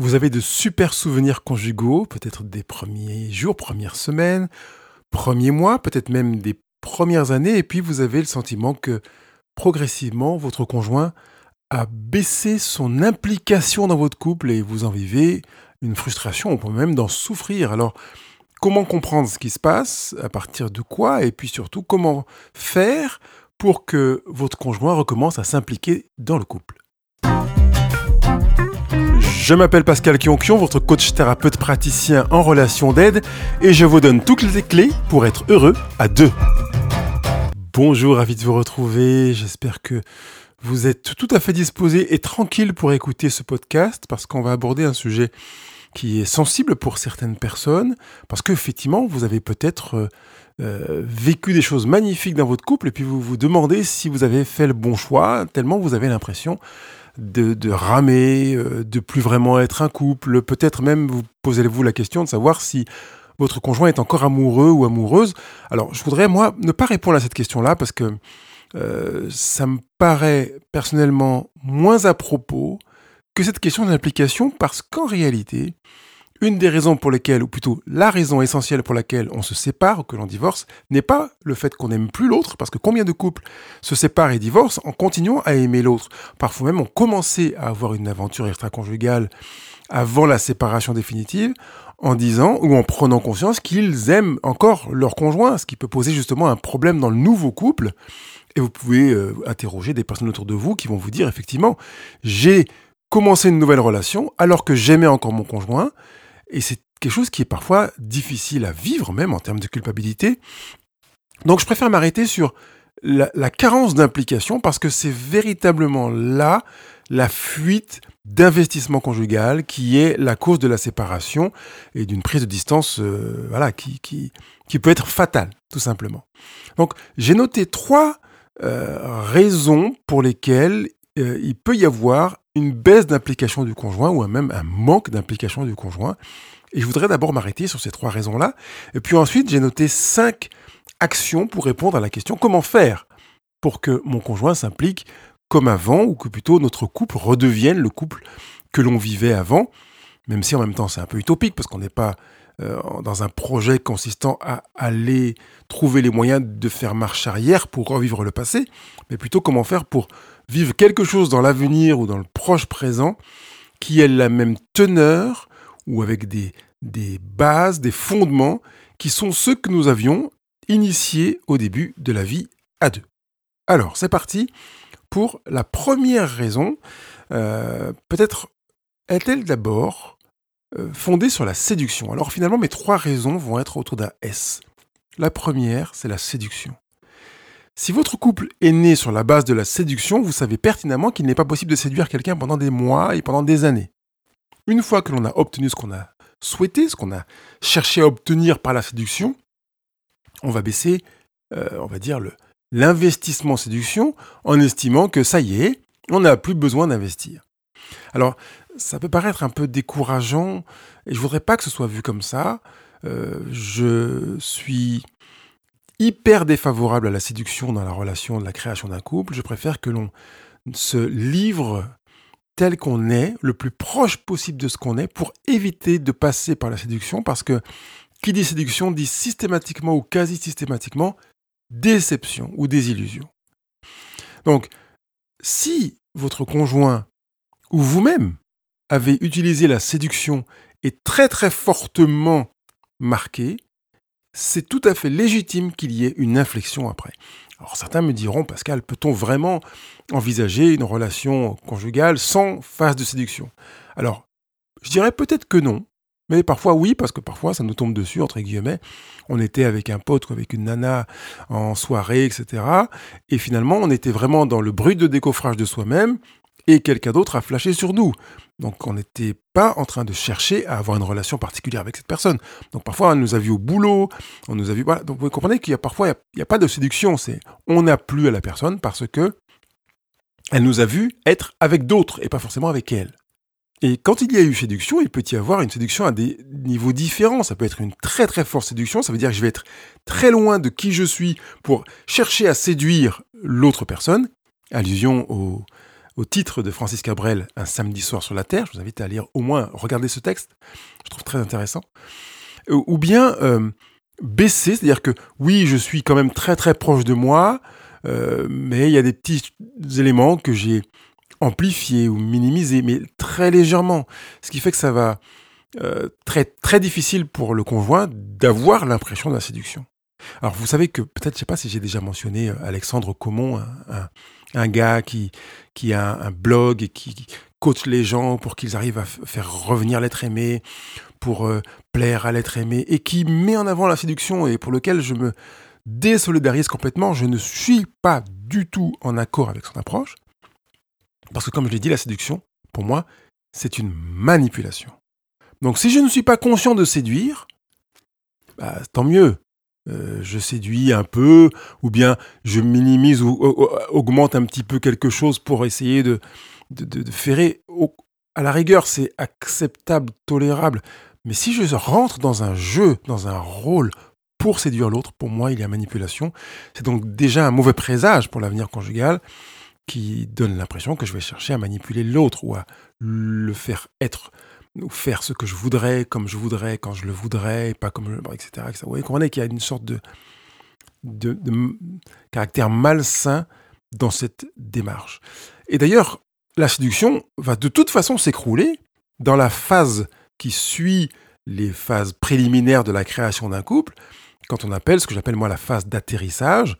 Vous avez de super souvenirs conjugaux, peut-être des premiers jours, premières semaines, premiers mois, peut-être même des premières années, et puis vous avez le sentiment que progressivement, votre conjoint a baissé son implication dans votre couple et vous en vivez une frustration, on peut même d'en souffrir. Alors, comment comprendre ce qui se passe, à partir de quoi, et puis surtout, comment faire pour que votre conjoint recommence à s'impliquer dans le couple? Je m'appelle Pascal Kionkion, votre coach thérapeute praticien en relation d'aide, et je vous donne toutes les clés pour être heureux à deux. Bonjour, ravi de vous retrouver. J'espère que vous êtes tout à fait disposé et tranquille pour écouter ce podcast parce qu'on va aborder un sujet qui est sensible pour certaines personnes parce qu'effectivement, vous avez peut-être euh, euh, vécu des choses magnifiques dans votre couple et puis vous vous demandez si vous avez fait le bon choix tellement vous avez l'impression de, ramer, euh, de plus vraiment être un couple. Peut-être même vous posez-vous la question de savoir si votre conjoint est encore amoureux ou amoureuse. Alors, je voudrais, moi, ne pas répondre à cette question-là parce que euh, ça me paraît personnellement moins à propos que cette question d'implication parce qu'en réalité, une des raisons pour lesquelles, ou plutôt la raison essentielle pour laquelle on se sépare ou que l'on divorce, n'est pas le fait qu'on n'aime plus l'autre, parce que combien de couples se séparent et divorcent en continuant à aimer l'autre? Parfois même ont commencé à avoir une aventure extra-conjugale avant la séparation définitive, en disant ou en prenant conscience qu'ils aiment encore leur conjoint, ce qui peut poser justement un problème dans le nouveau couple. Et vous pouvez euh, interroger des personnes autour de vous qui vont vous dire effectivement, j'ai commencé une nouvelle relation alors que j'aimais encore mon conjoint, et c'est quelque chose qui est parfois difficile à vivre, même en termes de culpabilité. Donc je préfère m'arrêter sur la, carence d'implication parce que c'est véritablement là la fuite d'investissement conjugal qui est la cause de la séparation et d'une prise de distance euh, voilà, qui, qui, qui, peut être fatale, tout simplement. Donc j'ai noté trois euh, raisons pour lesquelles euh, il peut y avoir une baisse d'implication du conjoint ou même un manque d'implication du conjoint. Et je voudrais d'abord m'arrêter sur ces trois raisons-là. Et puis ensuite, j'ai noté cinq actions pour répondre à la question comment faire pour que mon conjoint s'implique comme avant, ou que plutôt notre couple redevienne le couple que l'on vivait avant, même si en même temps c'est un peu utopique, parce qu'on n'est pas euh, dans un projet consistant à aller trouver les moyens de faire marche arrière pour revivre le passé, mais plutôt comment faire pour vivre quelque chose dans l'avenir ou dans le proche présent qui ait la même teneur ou avec des, des bases, des fondements qui sont ceux que nous avions initiés au début de la vie à deux. Alors, c'est parti pour la première raison. Euh, peut-être est-elle d'abord euh, fondée sur la séduction. Alors finalement, mes trois raisons vont être autour d'un S. La première, c'est la séduction. Si votre couple est né sur la base de la séduction, vous savez pertinemment qu'il n'est pas possible de séduire quelqu'un pendant des mois et pendant des années. Une fois que l'on a obtenu ce qu'on a souhaité, ce qu'on a cherché à obtenir par la séduction, on va baisser, euh, on va dire, l'investissement séduction en estimant que ça y est, on n'a plus besoin d'investir. Alors, ça peut paraître un peu décourageant, et je voudrais pas que ce soit vu comme ça. Euh, je suis hyper défavorable à la séduction dans la relation de la création d'un couple. Je préfère que l'on se livre tel qu'on est, le plus proche possible de ce qu'on est, pour éviter de passer par la séduction, parce que qui dit séduction dit systématiquement ou quasi systématiquement déception ou désillusion. Donc, si votre conjoint ou vous-même avez utilisé la séduction et très très fortement marqué, c'est tout à fait légitime qu'il y ait une inflexion après. Alors certains me diront, Pascal, peut-on vraiment envisager une relation conjugale sans phase de séduction? Alors, je dirais peut-être que non, mais parfois oui, parce que parfois ça nous tombe dessus, entre guillemets. On était avec un pote ou avec une nana en soirée, etc. Et finalement, on était vraiment dans le bruit de décoffrage de soi-même et quelqu'un d'autre a flashé sur nous. Donc on n'était pas en train de chercher à avoir une relation particulière avec cette personne. Donc parfois on nous a vu au boulot, on nous a vu... Voilà. Donc vous comprenez qu'il y a parfois, il n'y a, pas de séduction, c'est on n'a plus à la personne parce que elle nous a vu être avec d'autres et pas forcément avec elle. Et quand il y a eu séduction, il peut y avoir une séduction à des niveaux différents. Ça peut être une très très forte séduction, ça veut dire que je vais être très loin de qui je suis pour chercher à séduire l'autre personne. Allusion au, au titre de Francis Cabrel, Un samedi soir sur la Terre. Je vous invite à lire au moins, regarder ce texte. Je trouve très intéressant. Ou bien euh, baisser, c'est-à-dire que oui, je suis quand même très très proche de moi, euh, mais il y a des petits éléments que j'ai amplifiés ou minimisés, mais très légèrement. Ce qui fait que ça va euh, très très difficile pour le conjoint d'avoir l'impression de la séduction. Alors vous savez que peut-être, je sais pas si j'ai déjà mentionné Alexandre Comon, un, gars qui, qui a un blog et qui coach les gens pour qu'ils arrivent à faire revenir l'être aimé, pour euh, plaire à l'être aimé, et qui met en avant la séduction et pour lequel je me désolidarise complètement. Je ne suis pas du tout en accord avec son approche, parce que comme je l'ai dit, la séduction, pour moi, c'est une manipulation. Donc si je ne suis pas conscient de séduire, bah, tant mieux. Euh, je séduis un peu, ou bien je minimise ou, augmente un petit peu quelque chose pour essayer de, de, ferrer. à la rigueur, c'est acceptable, tolérable. Mais si je rentre dans un jeu, dans un rôle pour séduire l'autre, pour moi, il y a manipulation. C'est donc déjà un mauvais présage pour l'avenir conjugal qui donne l'impression que je vais chercher à manipuler l'autre ou à le faire être ou faire ce que je voudrais, comme je voudrais, quand je le voudrais, pas comme je, etc., etc. Vous voyez, comprenez qu'il y a une sorte de, de, caractère malsain dans cette démarche. Et d'ailleurs, la séduction va de toute façon s'écrouler dans la phase qui suit les phases préliminaires de la création d'un couple, quand on appelle ce que j'appelle moi la phase d'atterrissage,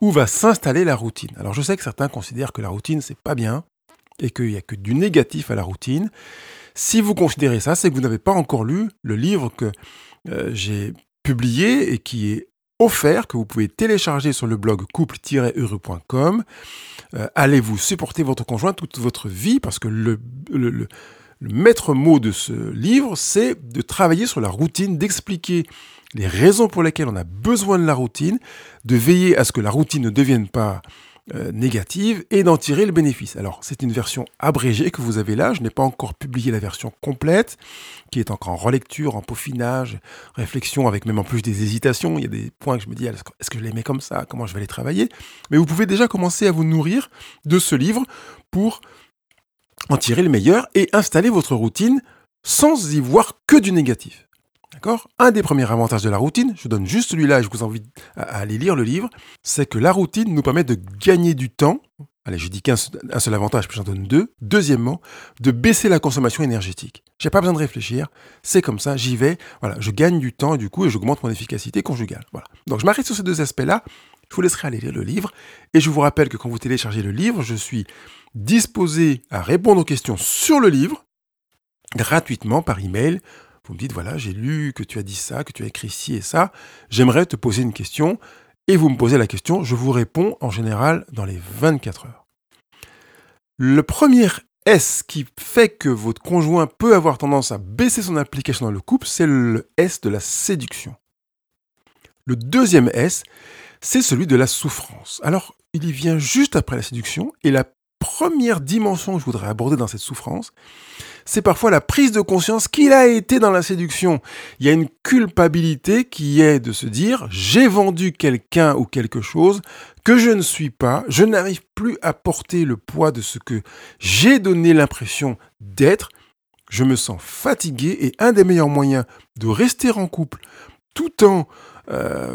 où va s'installer la routine. Alors je sais que certains considèrent que la routine c'est pas bien et qu'il n'y a que du négatif à la routine. Si vous considérez ça, c'est que vous n'avez pas encore lu le livre que euh, j'ai publié et qui est offert, que vous pouvez télécharger sur le blog couple-heureux.com. Euh, allez-vous supporter votre conjoint toute votre vie? Parce que le, le maître mot de ce livre, c'est de travailler sur la routine, d'expliquer les raisons pour lesquelles on a besoin de la routine, de veiller à ce que la routine ne devienne pas euh, négative et d'en tirer le bénéfice. Alors, c'est une version abrégée que vous avez là. Je n'ai pas encore publié la version complète, qui est encore en relecture, en peaufinage, réflexion, avec même en plus des hésitations. Il y a des points que je me dis, est-ce que je les mets comme ça? Comment je vais les travailler? Mais vous pouvez déjà commencer à vous nourrir de ce livre pour en tirer le meilleur et installer votre routine sans y voir que du négatif. Un des premiers avantages de la routine, je donne juste celui-là et je vous invite à, aller lire le livre, c'est que la routine nous permet de gagner du temps. Allez, je dis qu'un seul avantage, puis j'en donne deux. Deuxièmement, de baisser la consommation énergétique. J'ai pas besoin de réfléchir, c'est comme ça, j'y vais. Voilà, je gagne du temps et du coup, j'augmente mon efficacité conjugale. Donc je m'arrête sur ces deux aspects-là. Je vous laisserai aller lire le livre. Et je vous rappelle que quand vous téléchargez le livre, je suis disposé à répondre aux questions sur le livre gratuitement par email vous me dites, voilà, j'ai lu que tu as dit ça, que tu as écrit ci et ça, j'aimerais te poser une question, et vous me posez la question, je vous réponds en général dans les 24 heures. Le premier S qui fait que votre conjoint peut avoir tendance à baisser son application dans le couple, c'est le S de la séduction. Le deuxième S, c'est celui de la souffrance. Alors, il y vient juste après la séduction, et la première dimension que je voudrais aborder dans cette souffrance, c'est parfois la prise de conscience qu'il a été dans la séduction. Il y a une culpabilité qui est de se dire j'ai vendu quelqu'un ou quelque chose que je ne suis pas, je n'arrive plus à porter le poids de ce que j'ai donné l'impression d'être, je me sens fatigué et un des meilleurs moyens de rester en couple tout en euh,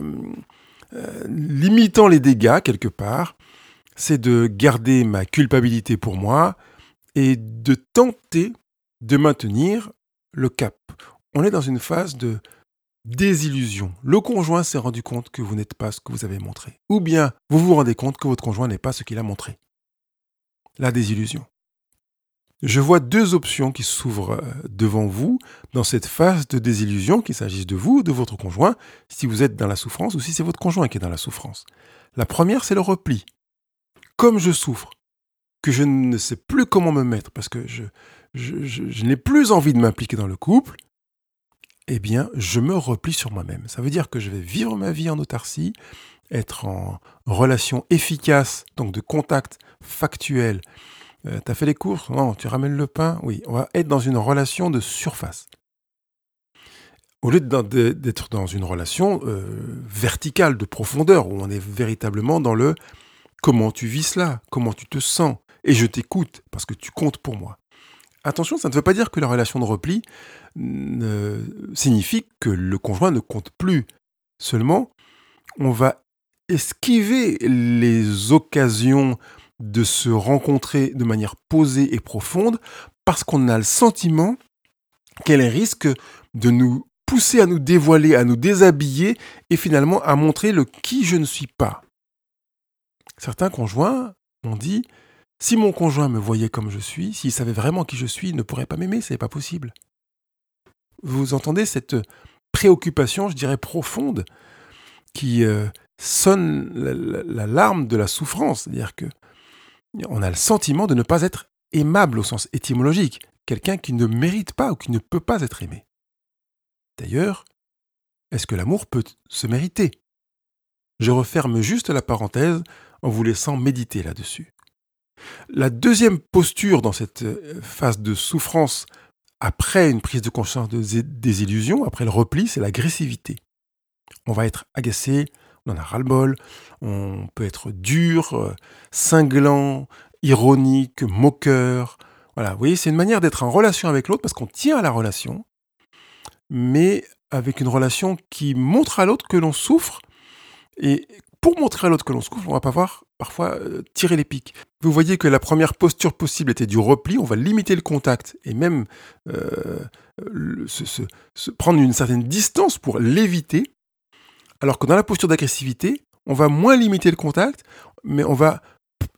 euh, limitant les dégâts quelque part, c'est de garder ma culpabilité pour moi et de tenter de maintenir le cap. On est dans une phase de désillusion. Le conjoint s'est rendu compte que vous n'êtes pas ce que vous avez montré. Ou bien vous vous rendez compte que votre conjoint n'est pas ce qu'il a montré. La désillusion. Je vois deux options qui s'ouvrent euh, devant vous dans cette phase de désillusion, qu'il s'agisse de vous ou de votre conjoint, si vous êtes dans la souffrance ou si c'est votre conjoint qui est dans la souffrance. La première, c'est le repli. Comme je souffre, que je ne sais plus comment me mettre parce que je, n'ai plus envie de m'impliquer dans le couple, eh bien, je me replie sur moi-même. Ça veut dire que je vais vivre ma vie en autarcie, être en relation efficace, donc de contact factuel. Euh, T'as fait les courses? Non, tu ramènes le pain? Oui, on va être dans une relation de surface. Au lieu d'être dans une relation euh, verticale, de profondeur, où on est véritablement dans le comment tu vis cela, comment tu te sens, et je t'écoute parce que tu comptes pour moi. Attention, ça ne veut pas dire que la relation de repli signifie que le conjoint ne compte plus. Seulement, on va esquiver les occasions de se rencontrer de manière posée et profonde parce qu'on a le sentiment qu'elle risque de nous pousser à nous dévoiler, à nous déshabiller et finalement à montrer le qui je ne suis pas. Certains conjoints ont dit si mon conjoint me voyait comme je suis, s'il savait vraiment qui je suis, il ne pourrait pas m'aimer, ce n'est pas possible. Vous entendez cette préoccupation, je dirais profonde, qui euh, sonne l'alarme de la souffrance, c'est-à-dire que on a le sentiment de ne pas être aimable au sens étymologique, quelqu'un qui ne mérite pas ou qui ne peut pas être aimé. D'ailleurs, est-ce que l'amour peut se mériter? Je referme juste la parenthèse en vous laissant méditer là-dessus. La deuxième posture dans cette euh, phase de souffrance après une prise de conscience des illusions, après le repli, c'est l'agressivité. On va être agacé, on en a ras-le-bol, on peut être dur, euh, cinglant, ironique, moqueur. Voilà, vous voyez, c'est une manière d'être en relation avec l'autre parce qu'on tient à la relation, mais avec une relation qui montre à l'autre que l'on souffre. Et pour montrer à l'autre que l'on souffre, on va pas voir parfois euh, tirer les pics. Vous voyez que la première posture possible était du repli, on va limiter le contact et même euh, se, prendre une certaine distance pour l'éviter. Alors que dans la posture d'agressivité, on va moins limiter le contact, mais on va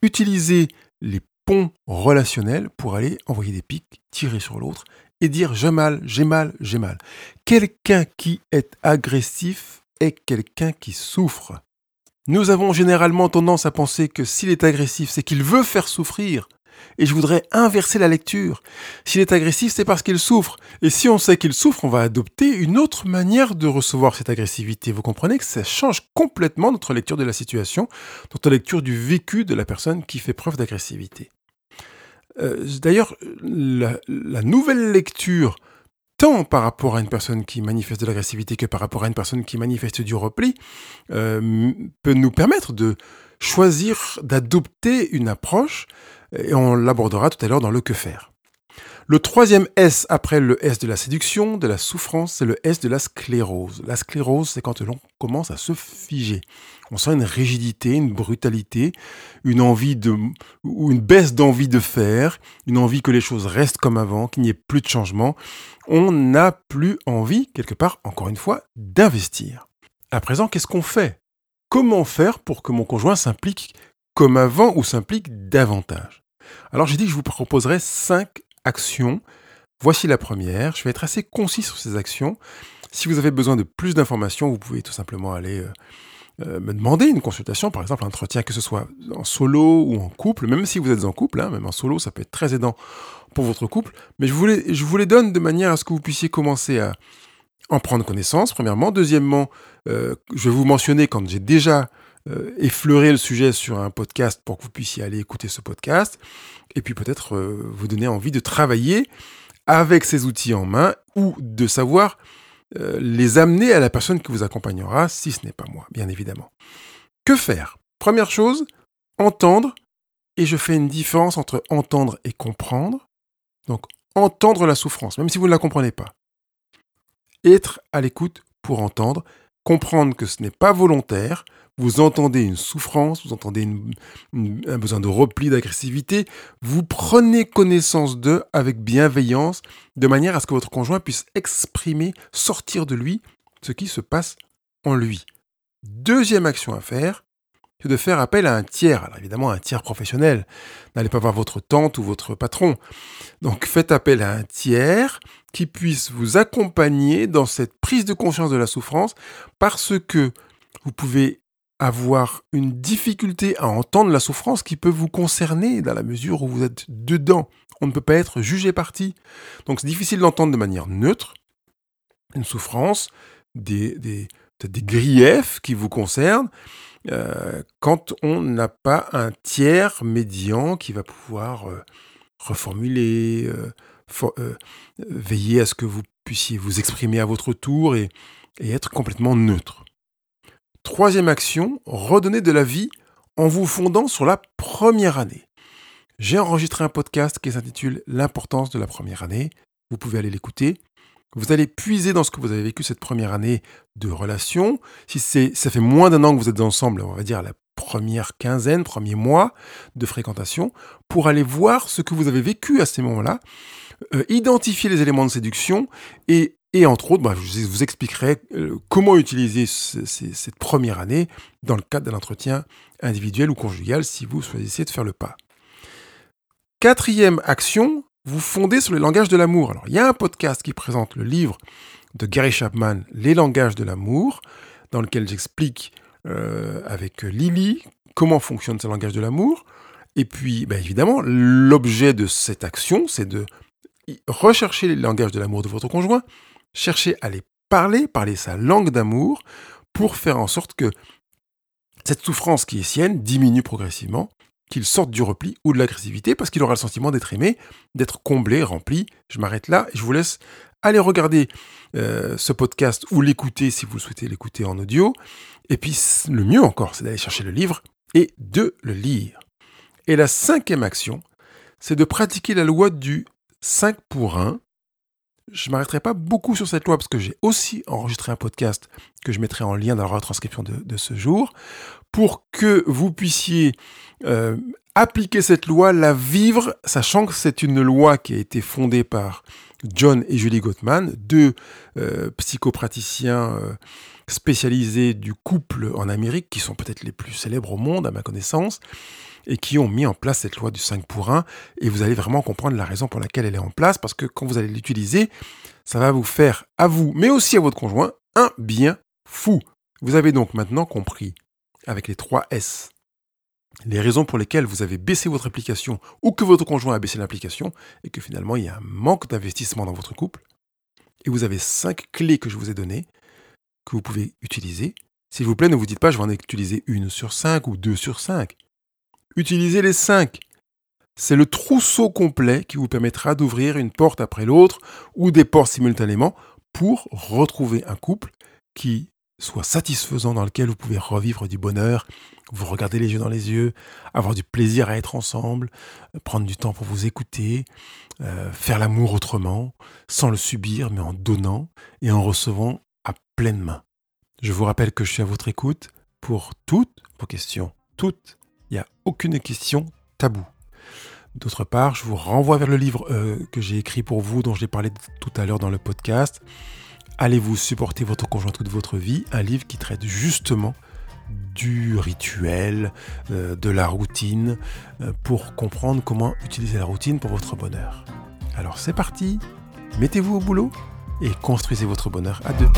utiliser les ponts relationnels pour aller envoyer des pics, tirer sur l'autre et dire j'ai mal, j'ai mal, j'ai mal. Quelqu'un qui est agressif est quelqu'un qui souffre. Nous avons généralement tendance à penser que s'il est agressif, c'est qu'il veut faire souffrir. Et je voudrais inverser la lecture. S'il est agressif, c'est parce qu'il souffre. Et si on sait qu'il souffre, on va adopter une autre manière de recevoir cette agressivité. Vous comprenez que ça change complètement notre lecture de la situation, notre lecture du vécu de la personne qui fait preuve d'agressivité. Euh, d'ailleurs, la, nouvelle lecture, tant par rapport à une personne qui manifeste de l'agressivité que par rapport à une personne qui manifeste du repli, euh, peut nous permettre de choisir d'adopter une approche, et on l'abordera tout à l'heure dans le que faire. Le troisième S après le S de la séduction, de la souffrance, c'est le S de la sclérose. La sclérose, c'est quand l'on commence à se figer. On sent une rigidité, une brutalité, une envie de, ou une baisse d'envie de faire, une envie que les choses restent comme avant, qu'il n'y ait plus de changement. On n'a plus envie, quelque part, encore une fois, d'investir. À présent, qu'est-ce qu'on fait? Comment faire pour que mon conjoint s'implique comme avant ou s'implique davantage? Alors j'ai dit que je vous proposerai cinq actions. Voici la première. Je vais être assez concis sur ces actions. Si vous avez besoin de plus d'informations, vous pouvez tout simplement aller euh, euh, me demander une consultation, par exemple un entretien, que ce soit en solo ou en couple, même si vous êtes en couple, hein, même en solo, ça peut être très aidant pour votre couple. Mais je vous, les, je vous les donne de manière à ce que vous puissiez commencer à en prendre connaissance, premièrement. Deuxièmement, euh, je vais vous mentionner quand j'ai déjà effleuré le sujet sur un podcast pour que vous puissiez aller écouter ce podcast et puis peut-être euh, vous donner envie de travailler avec ces outils en main ou de savoir euh, les amener à la personne qui vous accompagnera, si ce n'est pas moi, bien évidemment. Que faire? Première chose, entendre, et je fais une différence entre entendre et comprendre. Donc, entendre la souffrance, même si vous ne la comprenez pas. Être à l'écoute pour entendre, comprendre que ce n'est pas volontaire, vous entendez une souffrance, vous entendez un besoin de repli, d'agressivité, vous prenez connaissance d'eux avec bienveillance, de manière à ce que votre conjoint puisse exprimer, sortir de lui ce qui se passe en lui. Deuxième action à faire, c'est de faire appel à un tiers. Alors évidemment, un tiers professionnel. N'allez pas voir votre tante ou votre patron. Donc faites appel à un tiers qui puisse vous accompagner dans cette prise de conscience de la souffrance parce que vous pouvez avoir une difficulté à entendre la souffrance qui peut vous concerner dans la mesure où vous êtes dedans. On ne peut pas être jugé parti. Donc c'est difficile d'entendre de manière neutre une souffrance, des, des, des griefs qui vous concernent, euh, quand on n'a pas un tiers médian qui va pouvoir euh, reformuler, euh, veiller à ce que vous puissiez vous exprimer à votre tour et être complètement neutre. Troisième action, redonner de la vie en vous fondant sur la première année. J'ai enregistré un podcast qui s'intitule L'importance de la première année. Vous pouvez aller l'écouter. Vous allez puiser dans ce que vous avez vécu cette première année de relation. Si ça fait moins d'un an que vous êtes ensemble, on va dire la première quinzaine, premier mois de fréquentation, pour aller voir ce que vous avez vécu à ces moments-là, euh, identifier les éléments de séduction et, et entre autres, bah, je vous expliquerai euh, comment utiliser cette première année dans le cadre d'un entretien individuel ou conjugal si vous choisissez de faire le pas. Quatrième action, vous fondez sur les langages de l'amour. Alors, il y a un podcast qui présente le livre de Gary Chapman, Les langages de l'amour, dans lequel j'explique euh, avec Lily comment fonctionne ce langage de l'amour. Et puis, ben, évidemment, l'objet de cette action, c'est de rechercher les langages de l'amour de votre conjoint, chercher à les parler, parler sa langue d'amour, pour faire en sorte que cette souffrance qui est sienne diminue progressivement, qu'il sorte du repli ou de l'agressivité, parce qu'il aura le sentiment d'être aimé, d'être comblé, rempli. Je m'arrête là et je vous laisse aller regarder euh, ce podcast ou l'écouter si vous souhaitez l'écouter en audio. Et puis le mieux encore, c'est d'aller chercher le livre et de le lire. Et la cinquième action, c'est de pratiquer la loi du 5 pour 1. Je ne m'arrêterai pas beaucoup sur cette loi parce que j'ai aussi enregistré un podcast que je mettrai en lien dans la retranscription de, ce jour. Pour que vous puissiez euh, appliquer cette loi, la vivre, sachant que c'est une loi qui a été fondée par John et Julie Gottman, deux euh, psychopraticiens euh, spécialisés du couple en Amérique, qui sont peut-être les plus célèbres au monde à ma connaissance, et qui ont mis en place cette loi du 5 pour 1. Et vous allez vraiment comprendre la raison pour laquelle elle est en place, parce que quand vous allez l'utiliser, ça va vous faire à vous, mais aussi à votre conjoint, un bien fou. Vous avez donc maintenant compris, avec les 3 S, les raisons pour lesquelles vous avez baissé votre application ou que votre conjoint a baissé l'application et que finalement il y a un manque d'investissement dans votre couple. Et vous avez cinq clés que je vous ai données que vous pouvez utiliser. S'il vous plaît, ne vous dites pas je vais en utiliser une sur cinq ou deux sur cinq. Utilisez les cinq. C'est le trousseau complet qui vous permettra d'ouvrir une porte après l'autre ou des portes simultanément pour retrouver un couple qui soit satisfaisant, dans lequel vous pouvez revivre du bonheur, vous regarder les yeux dans les yeux, avoir du plaisir à être ensemble, prendre du temps pour vous écouter, euh, faire l'amour autrement, sans le subir, mais en donnant et en recevant à pleine main. Je vous rappelle que je suis à votre écoute pour toutes vos questions. Toutes. Il n'y a aucune question taboue. D'autre part, je vous renvoie vers le livre euh, que j'ai écrit pour vous, dont j'ai parlé tout à l'heure dans le podcast. Allez-vous supporter votre conjoint toute votre vie? Un livre qui traite justement du rituel, euh, de la routine, euh, pour comprendre comment utiliser la routine pour votre bonheur. Alors c'est parti, mettez-vous au boulot et construisez votre bonheur à deux.